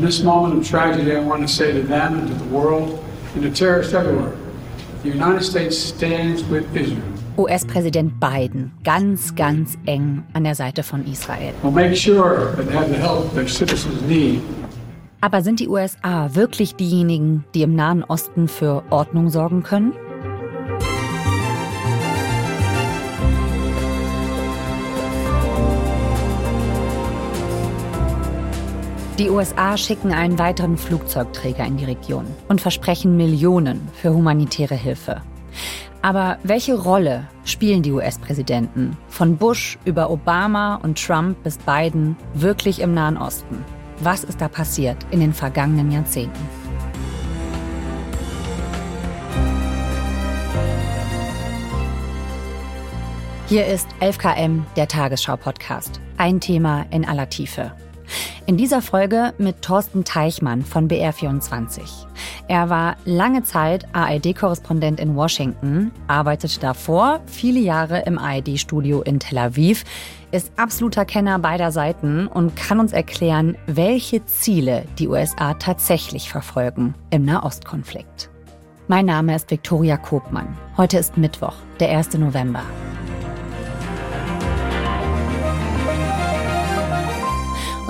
In this moment of tragedy, I want to say to them and to the world and to terrorists everywhere, the United States stands with Israel. US-Präsident Biden ganz, ganz eng an der Seite von Israel. We'll make sure that they have the help their citizens need. Aber sind die USA wirklich diejenigen, die im Nahen Osten für Ordnung sorgen können? Die USA schicken einen weiteren Flugzeugträger in die Region und versprechen Millionen für humanitäre Hilfe. Aber welche Rolle spielen die US-Präsidenten von Bush über Obama und Trump bis Biden wirklich im Nahen Osten? Was ist da passiert in den vergangenen Jahrzehnten? Hier ist 11KM, der Tagesschau-Podcast. Ein Thema in aller Tiefe. In dieser Folge mit Thorsten Teichmann von BR24. Er war lange Zeit ARD-Korrespondent in Washington, arbeitete davor viele Jahre im ARD-Studio in Tel Aviv, ist absoluter Kenner beider Seiten und kann uns erklären, welche Ziele die USA tatsächlich verfolgen im Nahostkonflikt. Mein Name ist Viktoria Kobmann. Heute ist Mittwoch, der 1. November.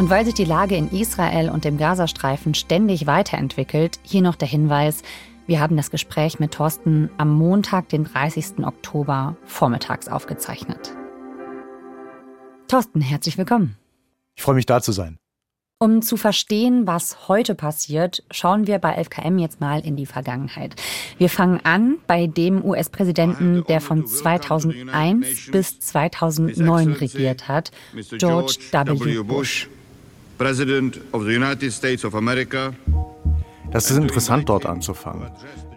Und weil sich die Lage in Israel und dem Gazastreifen ständig weiterentwickelt, hier noch der Hinweis, wir haben das Gespräch mit Thorsten am Montag, den 30. Oktober, vormittags aufgezeichnet. Thorsten, herzlich willkommen. Ich freue mich da zu sein. Um zu verstehen, was heute passiert, schauen wir bei FKM jetzt mal in die Vergangenheit. Wir fangen an bei dem US-Präsidenten, der von 2001 bis 2009 regiert hat, George W. Bush. President of the United States of America. Das ist interessant dort anzufangen,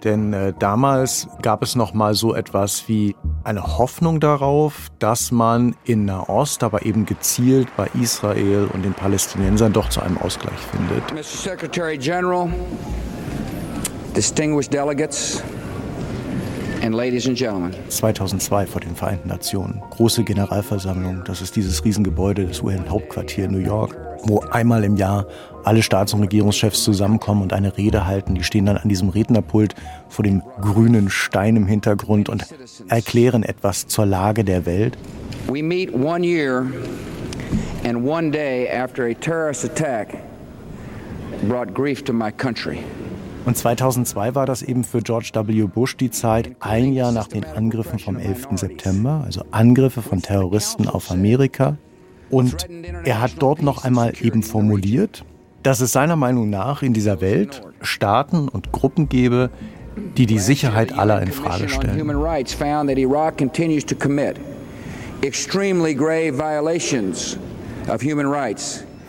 denn äh, damals gab es noch mal so etwas wie eine Hoffnung darauf, dass man in Nahost, aber eben gezielt bei Israel und den Palästinensern doch zu einem Ausgleich findet. Mr. Secretary General, distinguished delegates, And ladies and gentlemen. 2002 vor den Vereinten Nationen. Große Generalversammlung. Das ist dieses Riesengebäude des UN-Hauptquartier New York wo einmal im Jahr alle Staats- und Regierungschefs zusammenkommen und eine Rede halten. Die stehen dann an diesem Rednerpult vor dem grünen Stein im Hintergrund und erklären etwas zur Lage der Welt. We meet one year and one day after a terrorist attack brought grief to my country. Und 2002 war das eben für George W. Bush die Zeit, ein Jahr nach den Angriffen vom 11. September, also Angriffe von Terroristen auf Amerika, und er hat dort noch einmal eben formuliert, dass es seiner Meinung nach in dieser Welt Staaten und Gruppen gäbe, die die Sicherheit aller in Frage stellen.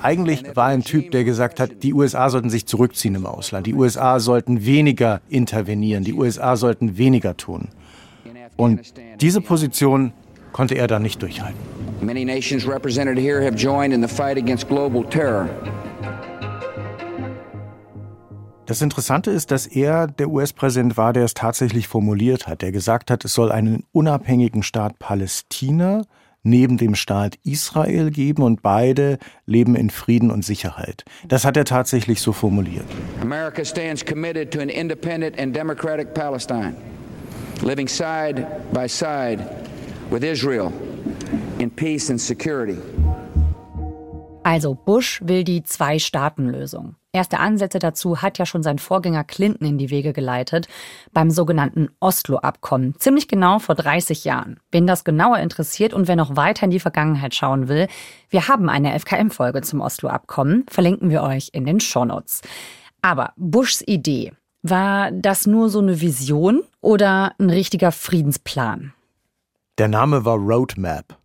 Eigentlich war ein Typ, der gesagt hat, die USA sollten sich zurückziehen im Ausland. Die USA sollten weniger intervenieren. Die USA sollten weniger tun. Und diese Position konnte er dann nicht durchhalten. Many nations represented here have joined in the fight against global terror. Das Interessante ist, dass er der US-Präsident war, der es tatsächlich formuliert hat, der gesagt hat, es soll einen unabhängigen Staat Palästina neben dem Staat Israel geben und beide leben in Frieden und Sicherheit. Das hat er tatsächlich so formuliert. America stands committed to an independent and democratic Palestine, living side by side with Israel in peace and security. Also Bush will die Zwei-Staaten-Lösung. Erste Ansätze dazu hat ja schon sein Vorgänger Clinton in die Wege geleitet beim sogenannten Oslo-Abkommen, ziemlich genau vor 30 Jahren. Wen das genauer interessiert und wer noch weiter in die Vergangenheit schauen will, wir haben eine FKM-Folge zum Oslo-Abkommen, verlinken wir euch in den Shownotes. Aber Bushs Idee, war das nur so eine Vision oder ein richtiger Friedensplan? Der Name war Roadmap.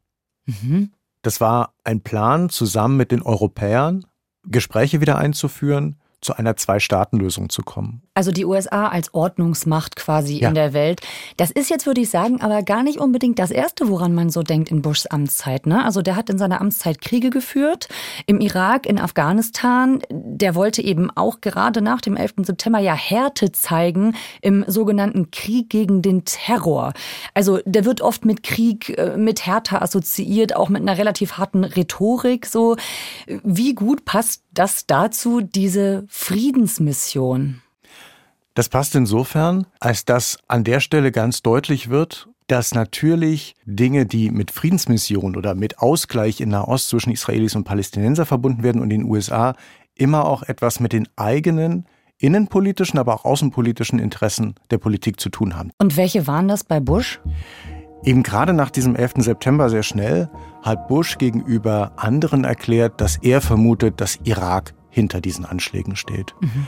Mhm. Das war ein Plan, zusammen mit den Europäern Gespräche wieder einzuführen, zu einer Zwei-Staaten-Lösung zu kommen. Also die USA als Ordnungsmacht quasi ja. in der Welt. Das ist jetzt, würde ich sagen, aber gar nicht unbedingt das Erste, woran man so denkt in Bushs Amtszeit. Ne? Also der hat in seiner Amtszeit Kriege geführt, im Irak, in Afghanistan. Der wollte eben auch gerade nach dem 11. September ja Härte zeigen im sogenannten Krieg gegen den Terror. Also der wird oft mit Krieg, äh, mit Härte assoziiert, auch mit einer relativ harten Rhetorik. So, wie gut passt das dazu diese Friedensmission? Das passt insofern, als dass an der Stelle ganz deutlich wird, dass natürlich Dinge, die mit Friedensmission oder mit Ausgleich in Nahost zwischen Israelis und Palästinenser verbunden werden und den USA, immer auch etwas mit den eigenen innenpolitischen, aber auch außenpolitischen Interessen der Politik zu tun haben. Und welche waren das bei Bush? Eben gerade nach diesem 11. September sehr schnell hat Bush gegenüber anderen erklärt, dass er vermutet, dass Irak hinter diesen Anschlägen steht. Mhm.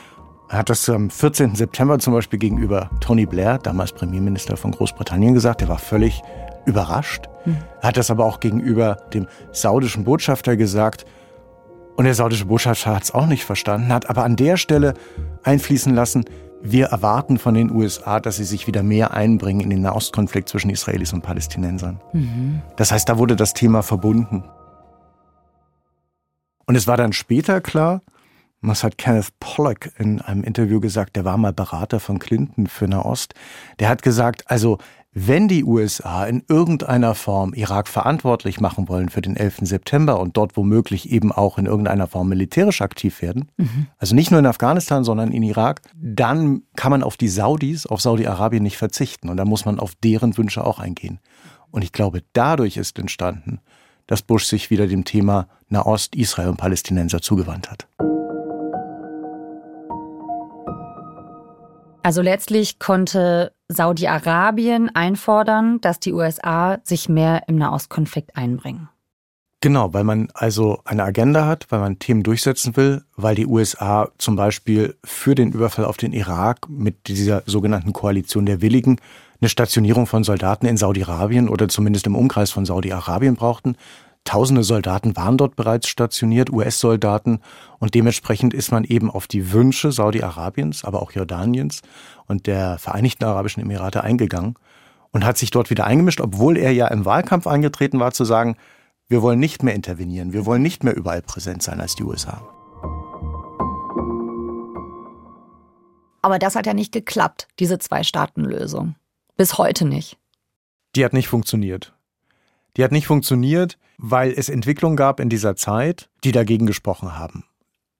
Er hat das am 14. September zum Beispiel gegenüber Tony Blair, damals Premierminister von Großbritannien, gesagt. Er war völlig überrascht. Mhm. Er hat das aber auch gegenüber dem saudischen Botschafter gesagt. Und der saudische Botschafter hat es auch nicht verstanden, hat aber an der Stelle einfließen lassen, wir erwarten von den USA, dass sie sich wieder mehr einbringen in den Nahostkonflikt zwischen Israelis und Palästinensern. Mhm. Das heißt, da wurde das Thema verbunden. Und es war dann später klar, was hat Kenneth Pollock in einem Interview gesagt, der war mal Berater von Clinton für Nahost. Der hat gesagt, also wenn die USA in irgendeiner Form Irak verantwortlich machen wollen für den 11. September und dort womöglich eben auch in irgendeiner Form militärisch aktiv werden, mhm. also nicht nur in Afghanistan, sondern in Irak, dann kann man auf die Saudis, auf Saudi-Arabien nicht verzichten und da muss man auf deren Wünsche auch eingehen. Und ich glaube, dadurch ist entstanden, dass Bush sich wieder dem Thema Nahost, Israel und Palästinenser zugewandt hat. Also letztlich konnte Saudi-Arabien einfordern, dass die USA sich mehr im Nahostkonflikt einbringen. Genau, weil man also eine Agenda hat, weil man Themen durchsetzen will, weil die USA zum Beispiel für den Überfall auf den Irak mit dieser sogenannten Koalition der Willigen eine Stationierung von Soldaten in Saudi-Arabien oder zumindest im Umkreis von Saudi-Arabien brauchten. Tausende Soldaten waren dort bereits stationiert, US-Soldaten, und dementsprechend ist man eben auf die Wünsche Saudi-Arabiens, aber auch Jordaniens und der Vereinigten Arabischen Emirate eingegangen und hat sich dort wieder eingemischt, obwohl er ja im Wahlkampf angetreten war, zu sagen, wir wollen nicht mehr intervenieren, wir wollen nicht mehr überall präsent sein als die USA. Aber das hat ja nicht geklappt, diese Zwei-Staaten-Lösung. Bis heute nicht. Die hat nicht funktioniert. Die hat nicht funktioniert, weil es Entwicklungen gab in dieser Zeit, die dagegen gesprochen haben.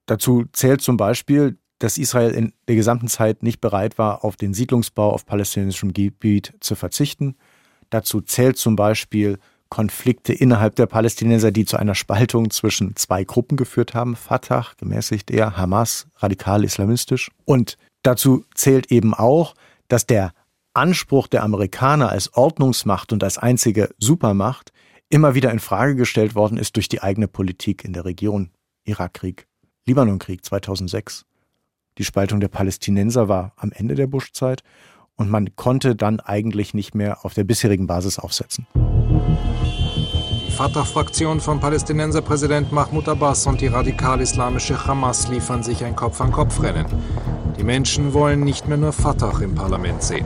Dazu zählt zum Beispiel, dass Israel in der gesamten Zeit nicht bereit war, auf den Siedlungsbau auf palästinensischem Gebiet zu verzichten. Dazu zählt zum Beispiel Konflikte innerhalb der Palästinenser, die zu einer Spaltung zwischen zwei Gruppen geführt haben. Fatah, gemäßigt eher, Hamas, radikal islamistisch. Und dazu zählt eben auch, dass der Anspruch der Amerikaner als Ordnungsmacht und als einzige Supermacht immer wieder in Frage gestellt worden ist durch die eigene Politik in der Region. Irakkrieg, Libanonkrieg 2006. Die Spaltung der Palästinenser war am Ende der Bush-Zeit und man konnte dann eigentlich nicht mehr auf der bisherigen Basis aufsetzen. Die Fatah-Fraktion von Palästinenserpräsident Mahmoud Abbas und die radikal-islamische Hamas liefern sich ein Kopf-an-Kopf-Rennen. Die Menschen wollen nicht mehr nur Fatah im Parlament sehen.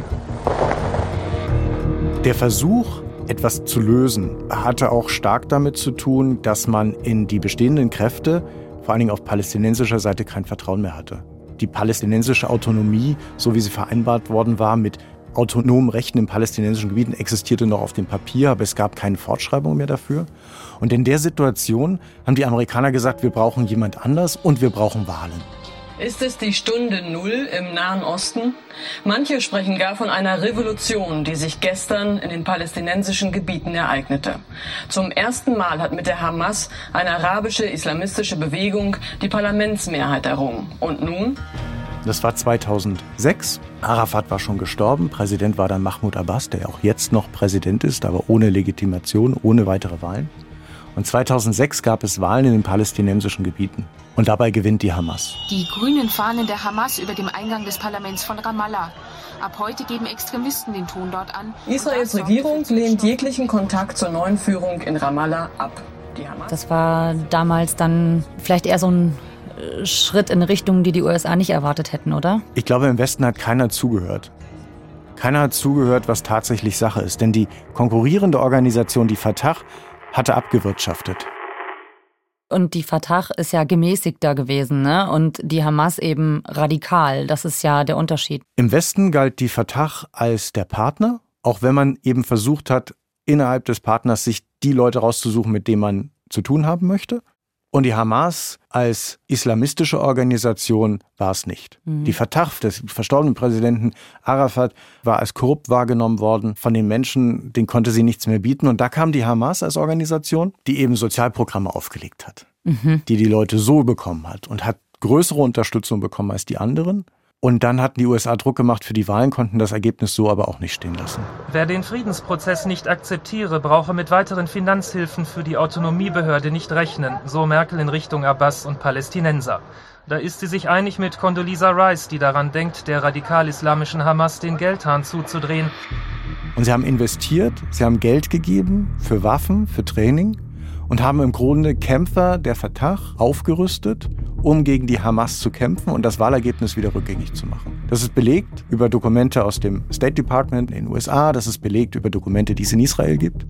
Der Versuch, etwas zu lösen, hatte auch stark damit zu tun, dass man in die bestehenden Kräfte, vor allen Dingen auf palästinensischer Seite, kein Vertrauen mehr hatte. Die palästinensische Autonomie, so wie sie vereinbart worden war, mit autonomen Rechten in palästinensischen Gebieten existierte noch auf dem Papier, aber es gab keine Fortschreibung mehr dafür. Und in der Situation haben die Amerikaner gesagt, wir brauchen jemand anders und wir brauchen Wahlen. Ist es die Stunde Null im Nahen Osten? Manche sprechen gar von einer Revolution, die sich gestern in den palästinensischen Gebieten ereignete. Zum ersten Mal hat mit der Hamas eine arabische islamistische Bewegung die Parlamentsmehrheit errungen. Und nun? Das war 2006. Arafat war schon gestorben. Präsident war dann Mahmoud Abbas, der auch jetzt noch Präsident ist, aber ohne Legitimation, ohne weitere Wahlen. Und 2006 gab es Wahlen in den palästinensischen Gebieten. Und dabei gewinnt die Hamas. Die grünen Fahnen der Hamas über dem Eingang des Parlaments von Ramallah. Ab heute geben Extremisten den Ton dort an. Israels Regierung lehnt jeglichen Kontakt zur neuen Führung in Ramallah ab. Das war damals dann vielleicht eher so ein äh, Schritt in Richtung, die die USA nicht erwartet hätten, oder? Ich glaube, im Westen hat keiner zugehört. Keiner hat zugehört, was tatsächlich Sache ist. Denn die konkurrierende Organisation, die Fatah, hatte abgewirtschaftet. Und die Fatah ist ja gemäßigter gewesen, ne? Und die Hamas eben radikal. Das ist ja der Unterschied. Im Westen galt die Fatah als der Partner, auch wenn man eben versucht hat, innerhalb des Partners sich die Leute rauszusuchen, mit denen man zu tun haben möchte. Und die Hamas als islamistische Organisation war es nicht. Mhm. Die Fatah des verstorbenen Präsidenten Arafat war als korrupt wahrgenommen worden von den Menschen, den konnte sie nichts mehr bieten. Und da kam die Hamas als Organisation, die eben Sozialprogramme aufgelegt hat, mhm. die die Leute so bekommen hat und hat größere Unterstützung bekommen als die anderen. Und dann hatten die USA Druck gemacht für die Wahlen, konnten das Ergebnis so aber auch nicht stehen lassen. Wer den Friedensprozess nicht akzeptiere, brauche mit weiteren Finanzhilfen für die Autonomiebehörde nicht rechnen, so Merkel in Richtung Abbas und Palästinenser. Da ist sie sich einig mit Condoleezza Rice, die daran denkt, der radikal-islamischen Hamas den Geldhahn zuzudrehen. Und sie haben investiert, sie haben Geld gegeben für Waffen, für Training und haben im Grunde Kämpfer der Fatah aufgerüstet, um gegen die Hamas zu kämpfen und das Wahlergebnis wieder rückgängig zu machen. Das ist belegt über Dokumente aus dem State Department in den USA, das ist belegt über Dokumente, die es in Israel gibt.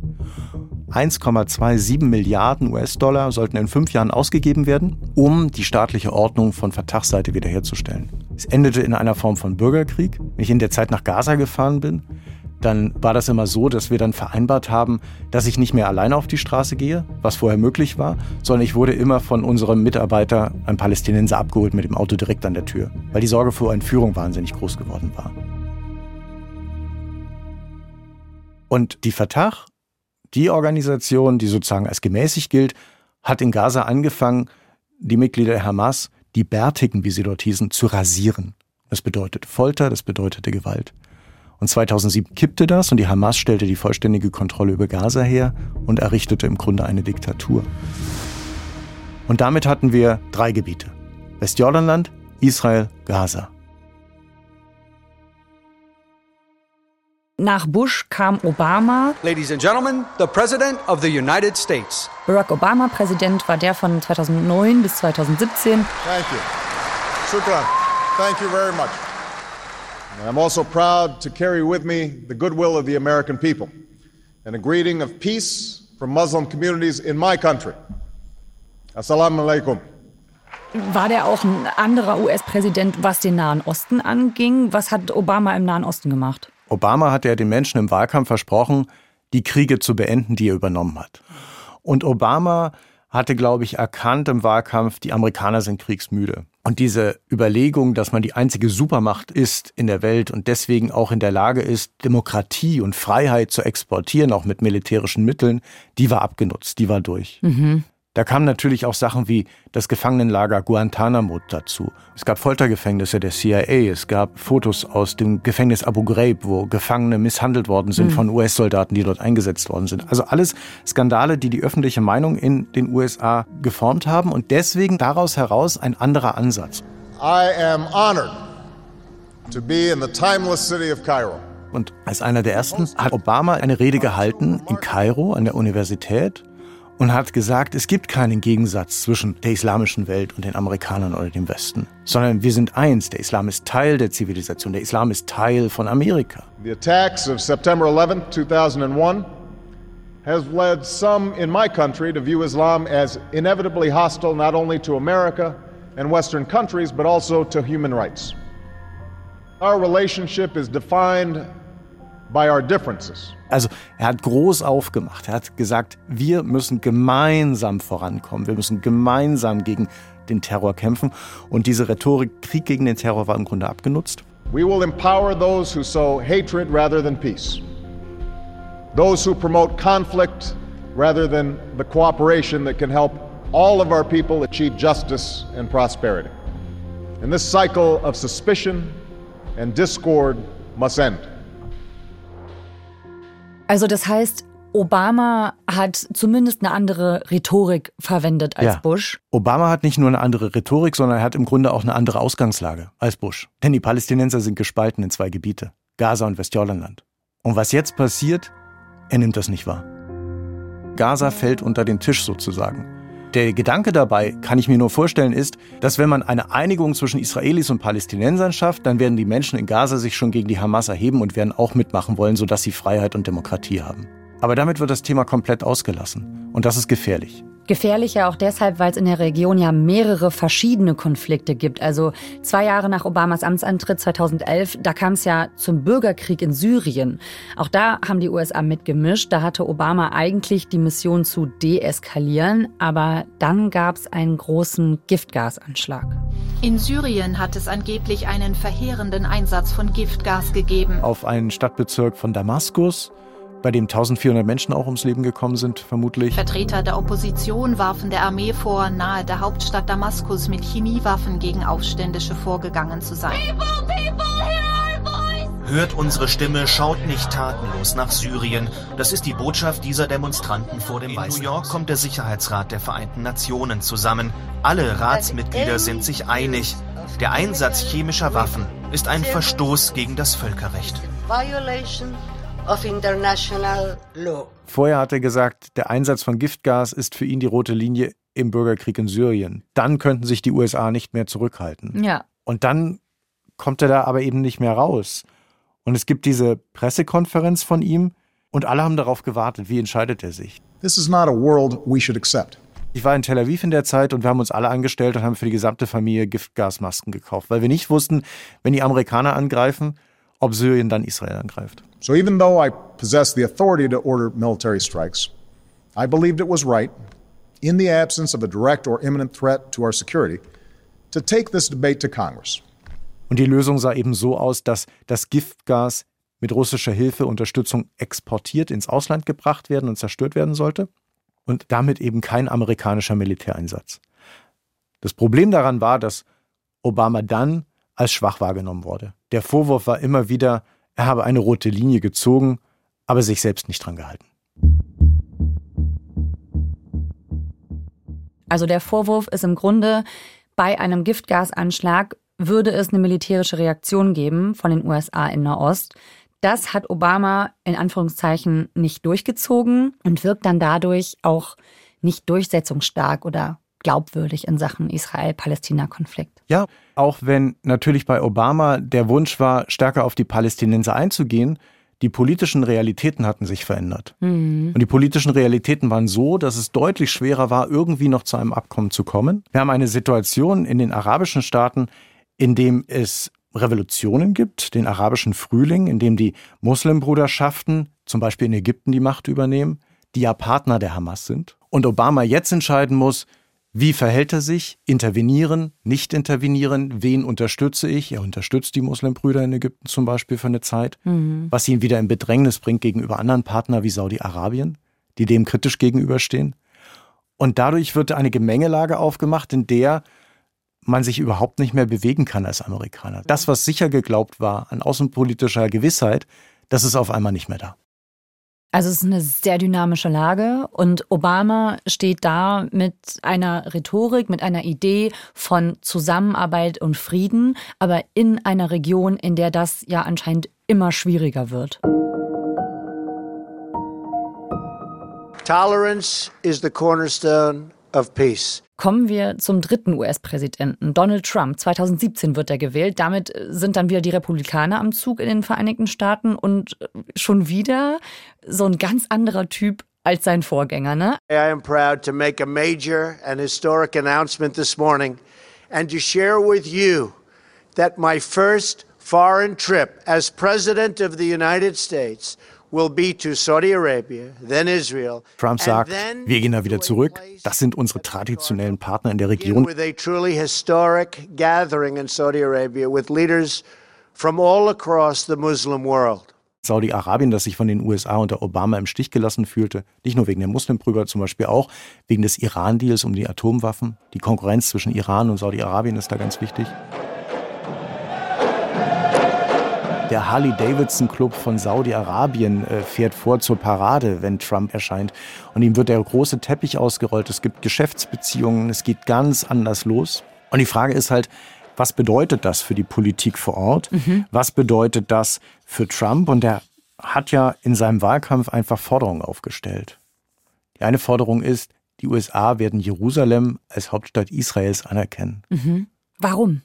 1,27 Milliarden US-Dollar sollten in fünf Jahren ausgegeben werden, um die staatliche Ordnung von Fatah-Seite wiederherzustellen. Es endete in einer Form von Bürgerkrieg. Wenn ich in der Zeit nach Gaza gefahren bin, dann war das immer so, dass wir dann vereinbart haben, dass ich nicht mehr alleine auf die Straße gehe, was vorher möglich war, sondern ich wurde immer von unserem Mitarbeiter, einem Palästinenser, abgeholt mit dem Auto direkt an der Tür, weil die Sorge vor Entführung wahnsinnig groß geworden war. Und die Fatah, die Organisation, die sozusagen als gemäßigt gilt, hat in Gaza angefangen, die Mitglieder der Hamas, die Bärtigen, wie sie dort hießen, zu rasieren. Das bedeutete Folter, das bedeutete Gewalt. Und 2007 kippte das und die Hamas stellte die vollständige Kontrolle über Gaza her und errichtete im Grunde eine Diktatur. Und damit hatten wir drei Gebiete. Westjordanland, Israel, Gaza. Nach Bush kam Obama. Ladies and Gentlemen, the President of the United States. Barack Obama Präsident war der von 2009 bis 2017. Thank you. Shukran. Thank you very much. I'm also proud to carry with me the goodwill of the American people and a greeting of peace from Muslim communities in my country. Assalamu alaikum. War der auch ein anderer US-Präsident, was den Nahen Osten anging? Was hat Obama im Nahen Osten gemacht? Obama hat ja den Menschen im Wahlkampf versprochen, die Kriege zu beenden, die er übernommen hat. Und Obama hatte, glaube ich, erkannt im Wahlkampf, die Amerikaner sind kriegsmüde. Und diese Überlegung, dass man die einzige Supermacht ist in der Welt und deswegen auch in der Lage ist, Demokratie und Freiheit zu exportieren, auch mit militärischen Mitteln, die war abgenutzt, die war durch. Mhm. Da kamen natürlich auch Sachen wie das Gefangenenlager Guantanamo dazu. Es gab Foltergefängnisse der CIA, es gab Fotos aus dem Gefängnis Abu Ghraib, wo Gefangene misshandelt worden sind mhm. von US-Soldaten, die dort eingesetzt worden sind. Also alles Skandale, die die öffentliche Meinung in den USA geformt haben und deswegen daraus heraus ein anderer Ansatz. I am honored to be in the timeless city of Cairo. Und als einer der ersten hat Obama eine Rede gehalten in Kairo an der Universität und hat gesagt, es gibt keinen Gegensatz zwischen der islamischen Welt und den Amerikanern oder dem Westen, sondern wir sind eins. Der Islam ist Teil der Zivilisation, der Islam ist Teil von Amerika. The attacks of September 11, 2001 has led some in my country to view Islam as inevitably hostile not only to America and Western countries but also to human rights. Our relationship is defined. Also er hat groß aufgemacht. Er hat gesagt, wir müssen gemeinsam vorankommen. Wir müssen gemeinsam gegen den Terror kämpfen. Und diese Rhetorik, Krieg gegen den Terror, war im Grunde abgenutzt. We will empower those who sow hatred rather than peace. Those who promote conflict rather than the cooperation that can help all of our people achieve justice and prosperity. And this cycle of suspicion and discord must end. Also das heißt, Obama hat zumindest eine andere Rhetorik verwendet als ja. Bush. Obama hat nicht nur eine andere Rhetorik, sondern er hat im Grunde auch eine andere Ausgangslage als Bush. Denn die Palästinenser sind gespalten in zwei Gebiete, Gaza und Westjordanland. Und was jetzt passiert, er nimmt das nicht wahr. Gaza fällt unter den Tisch sozusagen. Der Gedanke dabei, kann ich mir nur vorstellen, ist, dass wenn man eine Einigung zwischen Israelis und Palästinensern schafft, dann werden die Menschen in Gaza sich schon gegen die Hamas erheben und werden auch mitmachen wollen, sodass sie Freiheit und Demokratie haben. Aber damit wird das Thema komplett ausgelassen. Und das ist gefährlich. Gefährlicher auch deshalb, weil es in der Region ja mehrere verschiedene Konflikte gibt. Also zwei Jahre nach Obamas Amtsantritt 2011, da kam es ja zum Bürgerkrieg in Syrien. Auch da haben die USA mitgemischt. Da hatte Obama eigentlich die Mission zu deeskalieren, aber dann gab es einen großen Giftgasanschlag. In Syrien hat es angeblich einen verheerenden Einsatz von Giftgas gegeben. Auf einen Stadtbezirk von Damaskus bei dem 1400 Menschen auch ums Leben gekommen sind, vermutlich. Vertreter der Opposition warfen der Armee vor, nahe der Hauptstadt Damaskus mit Chemiewaffen gegen Aufständische vorgegangen zu sein. People, people, Hört unsere Stimme, schaut nicht tatenlos nach Syrien. Das ist die Botschaft dieser Demonstranten vor dem In Weißen New York kommt der Sicherheitsrat der Vereinten Nationen zusammen. Alle Ratsmitglieder sind sich einig. Der Einsatz chemischer Waffen ist ein Verstoß gegen das Völkerrecht. Of international law. Vorher hat er gesagt, der Einsatz von Giftgas ist für ihn die rote Linie im Bürgerkrieg in Syrien. Dann könnten sich die USA nicht mehr zurückhalten. Ja. Und dann kommt er da aber eben nicht mehr raus. Und es gibt diese Pressekonferenz von ihm und alle haben darauf gewartet. Wie entscheidet er sich? This is not a world we should accept. Ich war in Tel Aviv in der Zeit und wir haben uns alle angestellt und haben für die gesamte Familie Giftgasmasken gekauft, weil wir nicht wussten, wenn die Amerikaner angreifen, ob Syrien dann Israel angreift. So even though I possess the authority to order military strikes, I believed it was right, in the absence of a direct or imminent threat to our security, to take this debate to Congress. Und die Lösung sah eben so aus, dass das Giftgas mit russischer Hilfe Unterstützung exportiert ins Ausland gebracht werden und zerstört werden sollte und damit eben kein amerikanischer Militäreinsatz. Das Problem daran war, dass Obama dann als schwach wahrgenommen wurde. Der Vorwurf war immer wieder, er habe eine rote Linie gezogen, aber sich selbst nicht dran gehalten. Also der Vorwurf ist im Grunde, bei einem Giftgasanschlag würde es eine militärische Reaktion geben von den USA in Nahost. Das hat Obama in Anführungszeichen nicht durchgezogen und wirkt dann dadurch auch nicht durchsetzungsstark oder glaubwürdig in Sachen Israel-Palästina-Konflikt. Ja, auch wenn natürlich bei Obama der Wunsch war, stärker auf die Palästinenser einzugehen, die politischen Realitäten hatten sich verändert. Mhm. Und die politischen Realitäten waren so, dass es deutlich schwerer war, irgendwie noch zu einem Abkommen zu kommen. Wir haben eine Situation in den arabischen Staaten, in dem es Revolutionen gibt, den arabischen Frühling, in dem die Muslimbruderschaften, zum Beispiel in Ägypten, die Macht übernehmen, die ja Partner der Hamas sind. Und Obama jetzt entscheiden muss, wie verhält er sich? Intervenieren, nicht intervenieren? Wen unterstütze ich? Er unterstützt die Muslimbrüder in Ägypten zum Beispiel für eine Zeit, mhm. was ihn wieder in Bedrängnis bringt gegenüber anderen Partnern wie Saudi-Arabien, die dem kritisch gegenüberstehen. Und dadurch wird eine Gemengelage aufgemacht, in der man sich überhaupt nicht mehr bewegen kann als Amerikaner. Das, was sicher geglaubt war an außenpolitischer Gewissheit, das ist auf einmal nicht mehr da. Also es ist eine sehr dynamische Lage und Obama steht da mit einer Rhetorik, mit einer Idee von Zusammenarbeit und Frieden, aber in einer Region, in der das ja anscheinend immer schwieriger wird. Tolerance is the cornerstone of peace. Kommen wir zum dritten US-Präsidenten, Donald Trump. 2017 wird er gewählt. Damit sind dann wieder die Republikaner am Zug in den Vereinigten Staaten und schon wieder so ein ganz anderer Typ als sein Vorgänger, ne? I am proud to make a major and historic announcement this morning and to share with you that my first foreign trip as President of the United States Trump sagt, wir gehen da wieder zurück. Das sind unsere traditionellen Partner in der Region. Saudi-Arabien, das sich von den USA unter Obama im Stich gelassen fühlte, nicht nur wegen der Muslimbrüder, zum Beispiel auch wegen des Iran-Deals um die Atomwaffen. Die Konkurrenz zwischen Iran und Saudi-Arabien ist da ganz wichtig. Der Harley-Davidson-Club von Saudi-Arabien äh, fährt vor zur Parade, wenn Trump erscheint. Und ihm wird der große Teppich ausgerollt. Es gibt Geschäftsbeziehungen. Es geht ganz anders los. Und die Frage ist halt, was bedeutet das für die Politik vor Ort? Mhm. Was bedeutet das für Trump? Und er hat ja in seinem Wahlkampf einfach Forderungen aufgestellt. Die eine Forderung ist, die USA werden Jerusalem als Hauptstadt Israels anerkennen. Mhm. Warum?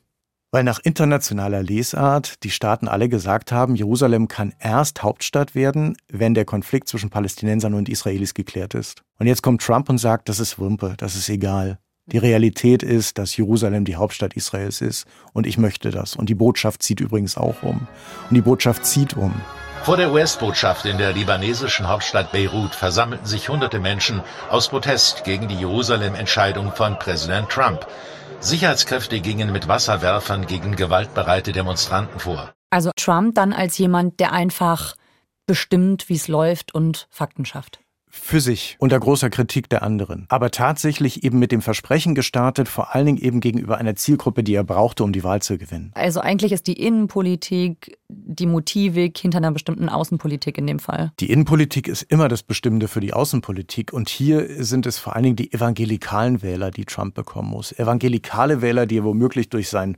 Weil nach internationaler Lesart die Staaten alle gesagt haben, Jerusalem kann erst Hauptstadt werden, wenn der Konflikt zwischen Palästinensern und Israelis geklärt ist. Und jetzt kommt Trump und sagt, das ist Wumpe, das ist egal. Die Realität ist, dass Jerusalem die Hauptstadt Israels ist und ich möchte das. Und die Botschaft zieht übrigens auch um. Und die Botschaft zieht um. Vor der US-Botschaft in der libanesischen Hauptstadt Beirut versammelten sich hunderte Menschen aus Protest gegen die Jerusalem-Entscheidung von Präsident Trump. Sicherheitskräfte gingen mit Wasserwerfern gegen gewaltbereite Demonstranten vor. Also Trump dann als jemand, der einfach bestimmt, wie es läuft und Fakten schafft für sich unter großer Kritik der anderen, aber tatsächlich eben mit dem Versprechen gestartet, vor allen Dingen eben gegenüber einer Zielgruppe, die er brauchte, um die Wahl zu gewinnen. Also eigentlich ist die Innenpolitik die Motivik hinter einer bestimmten Außenpolitik in dem Fall. Die Innenpolitik ist immer das Bestimmende für die Außenpolitik und hier sind es vor allen Dingen die evangelikalen Wähler, die Trump bekommen muss. Evangelikale Wähler, die er womöglich durch seinen,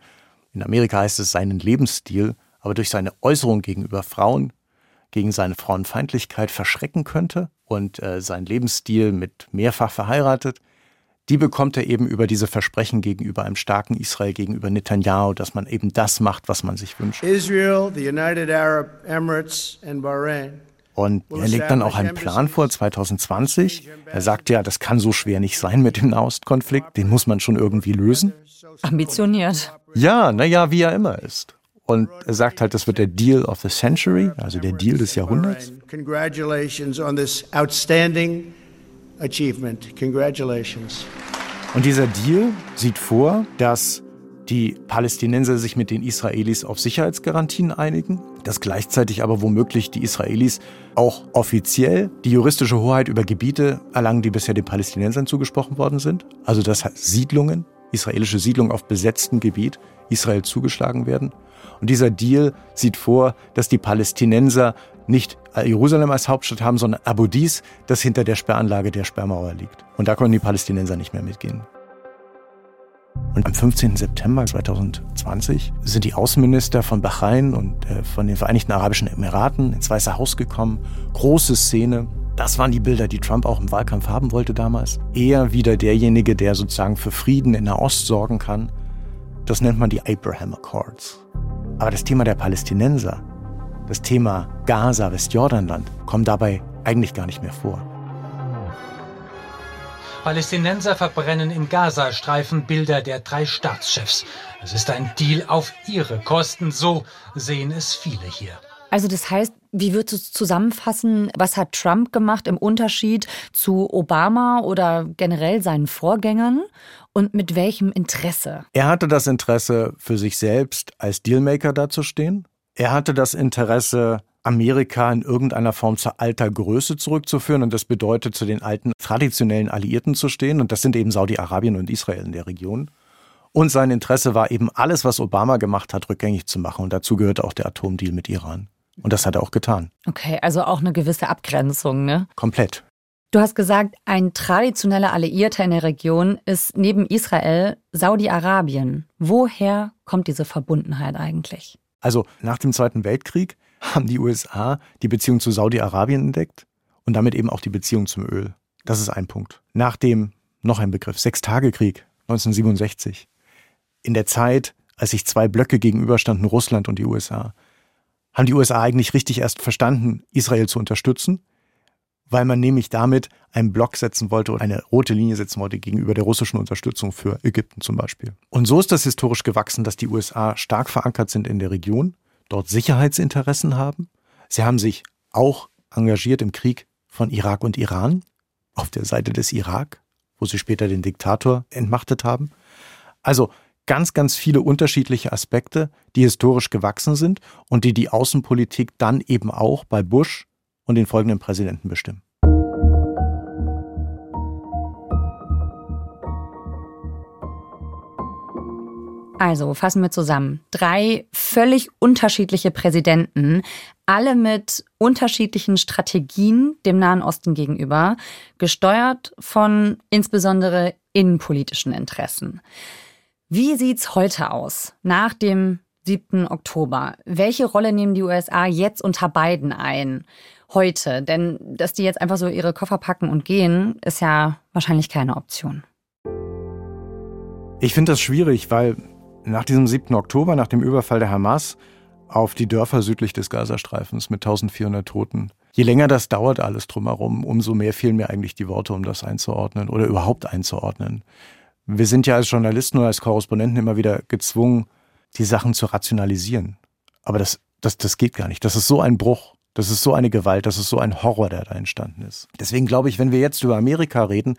in Amerika heißt es seinen Lebensstil, aber durch seine Äußerung gegenüber Frauen, gegen seine Frauenfeindlichkeit verschrecken könnte und äh, sein Lebensstil mit mehrfach verheiratet, die bekommt er eben über diese Versprechen gegenüber einem starken Israel, gegenüber Netanyahu, dass man eben das macht, was man sich wünscht. Israel, the United Arab Emirates and Bahrain und er legt dann auch einen Plan vor 2020. Er sagt ja, das kann so schwer nicht sein mit dem Nahostkonflikt, den muss man schon irgendwie lösen. Ambitioniert. Ja, naja, wie er immer ist. Und er sagt halt, das wird der Deal of the Century, also der Deal des Jahrhunderts. Congratulations on this outstanding achievement. Congratulations. Und dieser Deal sieht vor, dass die Palästinenser sich mit den Israelis auf Sicherheitsgarantien einigen, dass gleichzeitig aber womöglich die Israelis auch offiziell die juristische Hoheit über Gebiete erlangen, die bisher den Palästinensern zugesprochen worden sind. Also dass Siedlungen, israelische Siedlungen auf besetztem Gebiet Israel zugeschlagen werden. Und dieser Deal sieht vor, dass die Palästinenser nicht Jerusalem als Hauptstadt haben, sondern Abu Dis, das hinter der Sperranlage der Sperrmauer liegt. Und da konnten die Palästinenser nicht mehr mitgehen. Und am 15. September 2020 sind die Außenminister von Bahrain und äh, von den Vereinigten Arabischen Emiraten ins Weiße Haus gekommen. Große Szene. Das waren die Bilder, die Trump auch im Wahlkampf haben wollte damals. Er wieder derjenige, der sozusagen für Frieden in der Ost sorgen kann. Das nennt man die Abraham Accords. Aber das Thema der Palästinenser, das Thema Gaza, Westjordanland, kommt dabei eigentlich gar nicht mehr vor. Palästinenser verbrennen im Gazastreifen Bilder der drei Staatschefs. Es ist ein Deal auf ihre Kosten, so sehen es viele hier. Also das heißt, wie würdest du zusammenfassen, was hat Trump gemacht im Unterschied zu Obama oder generell seinen Vorgängern? Und mit welchem Interesse? Er hatte das Interesse, für sich selbst als Dealmaker dazustehen. Er hatte das Interesse, Amerika in irgendeiner Form zur alter Größe zurückzuführen und das bedeutet, zu den alten traditionellen Alliierten zu stehen und das sind eben Saudi-Arabien und Israel in der Region. Und sein Interesse war eben alles, was Obama gemacht hat, rückgängig zu machen und dazu gehört auch der Atomdeal mit Iran. Und das hat er auch getan. Okay, also auch eine gewisse Abgrenzung, ne? Komplett. Du hast gesagt, ein traditioneller Alliierter in der Region ist neben Israel Saudi-Arabien. Woher kommt diese Verbundenheit eigentlich? Also nach dem Zweiten Weltkrieg haben die USA die Beziehung zu Saudi-Arabien entdeckt und damit eben auch die Beziehung zum Öl. Das ist ein Punkt. Nach dem, noch ein Begriff, Sechstagekrieg 1967, in der Zeit, als sich zwei Blöcke gegenüberstanden, Russland und die USA, haben die USA eigentlich richtig erst verstanden, Israel zu unterstützen weil man nämlich damit einen Block setzen wollte oder eine rote Linie setzen wollte gegenüber der russischen Unterstützung für Ägypten zum Beispiel. Und so ist das historisch gewachsen, dass die USA stark verankert sind in der Region, dort Sicherheitsinteressen haben. Sie haben sich auch engagiert im Krieg von Irak und Iran auf der Seite des Irak, wo sie später den Diktator entmachtet haben. Also ganz, ganz viele unterschiedliche Aspekte, die historisch gewachsen sind und die die Außenpolitik dann eben auch bei Bush und den folgenden Präsidenten bestimmen. Also fassen wir zusammen. Drei völlig unterschiedliche Präsidenten, alle mit unterschiedlichen Strategien dem Nahen Osten gegenüber, gesteuert von insbesondere innenpolitischen Interessen. Wie sieht's heute aus, nach dem 7. Oktober? Welche Rolle nehmen die USA jetzt unter Biden ein? Heute? Denn dass die jetzt einfach so ihre Koffer packen und gehen, ist ja wahrscheinlich keine Option. Ich finde das schwierig, weil Nach diesem 7. Oktober, nach dem Überfall der Hamas auf die Dörfer südlich des Gazastreifens mit 1400 Toten, je länger das dauert alles drumherum, umso mehr fehlen mir eigentlich die Worte, um das einzuordnen oder überhaupt einzuordnen. Wir sind ja als Journalisten oder als Korrespondenten immer wieder gezwungen, die Sachen zu rationalisieren. Aber das, das, das geht gar nicht. Das ist so ein Bruch. Das ist so eine Gewalt. Das ist so ein Horror, der da entstanden ist. Deswegen glaube ich, wenn wir jetzt über Amerika reden,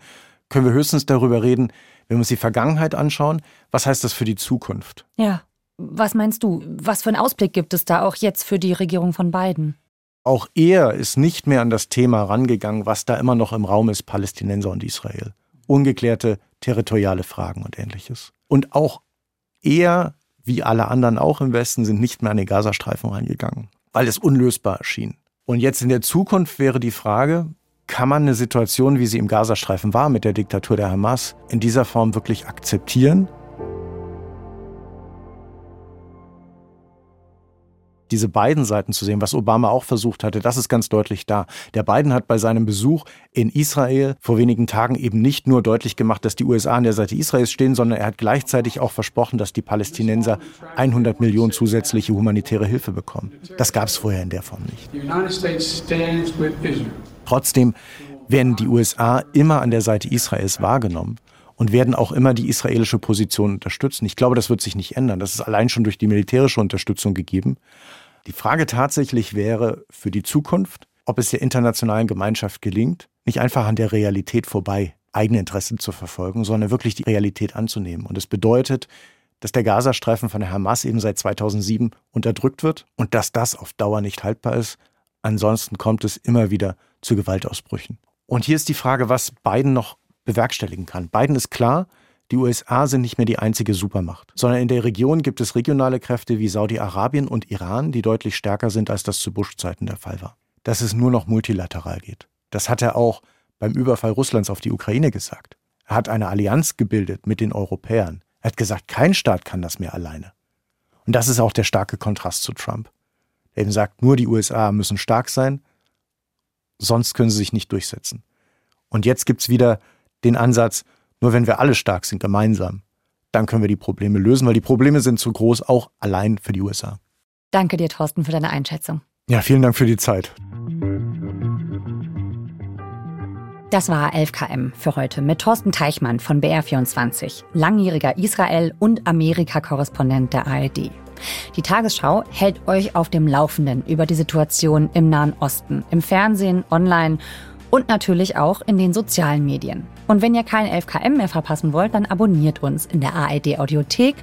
können wir höchstens darüber reden, wenn wir uns die Vergangenheit anschauen, was heißt das für die Zukunft? Ja. Was meinst du? Was für einen Ausblick gibt es da auch jetzt für die Regierung von Biden? Auch er ist nicht mehr an das Thema rangegangen, was da immer noch im Raum ist, Palästinenser und Israel. Ungeklärte territoriale Fragen und ähnliches. Und auch er, wie alle anderen auch im Westen, sind nicht mehr an den Gazastreifen reingegangen, weil es unlösbar erschien. Und jetzt in der Zukunft wäre die Frage, kann man eine Situation, wie sie im Gazastreifen war, mit der Diktatur der Hamas, in dieser Form wirklich akzeptieren? Diese beiden Seiten zu sehen, was Obama auch versucht hatte, das ist ganz deutlich da. Der Biden hat bei seinem Besuch in Israel vor wenigen Tagen eben nicht nur deutlich gemacht, dass die USA an der Seite Israels stehen, sondern er hat gleichzeitig auch versprochen, dass die Palästinenser 100 Millionen zusätzliche humanitäre Hilfe bekommen. Das gab es vorher in der Form nicht. Trotzdem werden die USA immer an der Seite Israels wahrgenommen und werden auch immer die israelische Position unterstützen. Ich glaube, das wird sich nicht ändern. Das ist allein schon durch die militärische Unterstützung gegeben. Die Frage tatsächlich wäre für die Zukunft, ob es der internationalen Gemeinschaft gelingt, nicht einfach an der Realität vorbei eigene Interessen zu verfolgen, sondern wirklich die Realität anzunehmen. Und es bedeutet, dass der Gazastreifen von der Hamas eben seit 2007 unterdrückt wird und dass das auf Dauer nicht haltbar ist. Ansonsten kommt es immer wieder zu Gewaltausbrüchen. Und hier ist die Frage, was Biden noch bewerkstelligen kann. Biden ist klar, die USA sind nicht mehr die einzige Supermacht, sondern in der Region gibt es regionale Kräfte wie Saudi-Arabien und Iran, die deutlich stärker sind, als das zu Bush-Zeiten der Fall war. Dass es nur noch multilateral geht. Das hat er auch beim Überfall Russlands auf die Ukraine gesagt. Er hat eine Allianz gebildet mit den Europäern. Er hat gesagt, kein Staat kann das mehr alleine. Und das ist auch der starke Kontrast zu Trump. Der eben sagt, nur die USA müssen stark sein, sonst können sie sich nicht durchsetzen. Und jetzt gibt es wieder den Ansatz, nur wenn wir alle stark sind, gemeinsam, dann können wir die Probleme lösen, weil die Probleme sind zu groß, auch allein für die USA. Danke dir, Thorsten, für deine Einschätzung. Ja, vielen Dank für die Zeit. Das war 11KM für heute mit Thorsten Teichmann von BR24, langjähriger Israel- und Amerika-Korrespondent der ARD. Die Tagesschau hält euch auf dem Laufenden über die Situation im Nahen Osten, im Fernsehen, online und natürlich auch in den sozialen Medien. Und wenn ihr kein 11KM mehr verpassen wollt, dann abonniert uns in der ARD Audiothek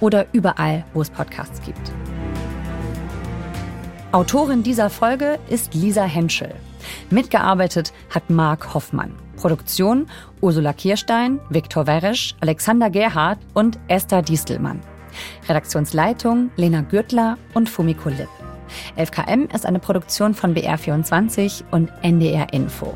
oder überall, wo es Podcasts gibt. Autorin dieser Folge ist Lisa Henschel. Mitgearbeitet hat Marc Hoffmann. Produktion Ursula Kirstein, Viktor Weresch, Alexander Gerhardt und Esther Distelmann. Redaktionsleitung Lena Gürtler und Fumiko Lipp. 11KM ist eine Produktion von BR24 und NDR Info.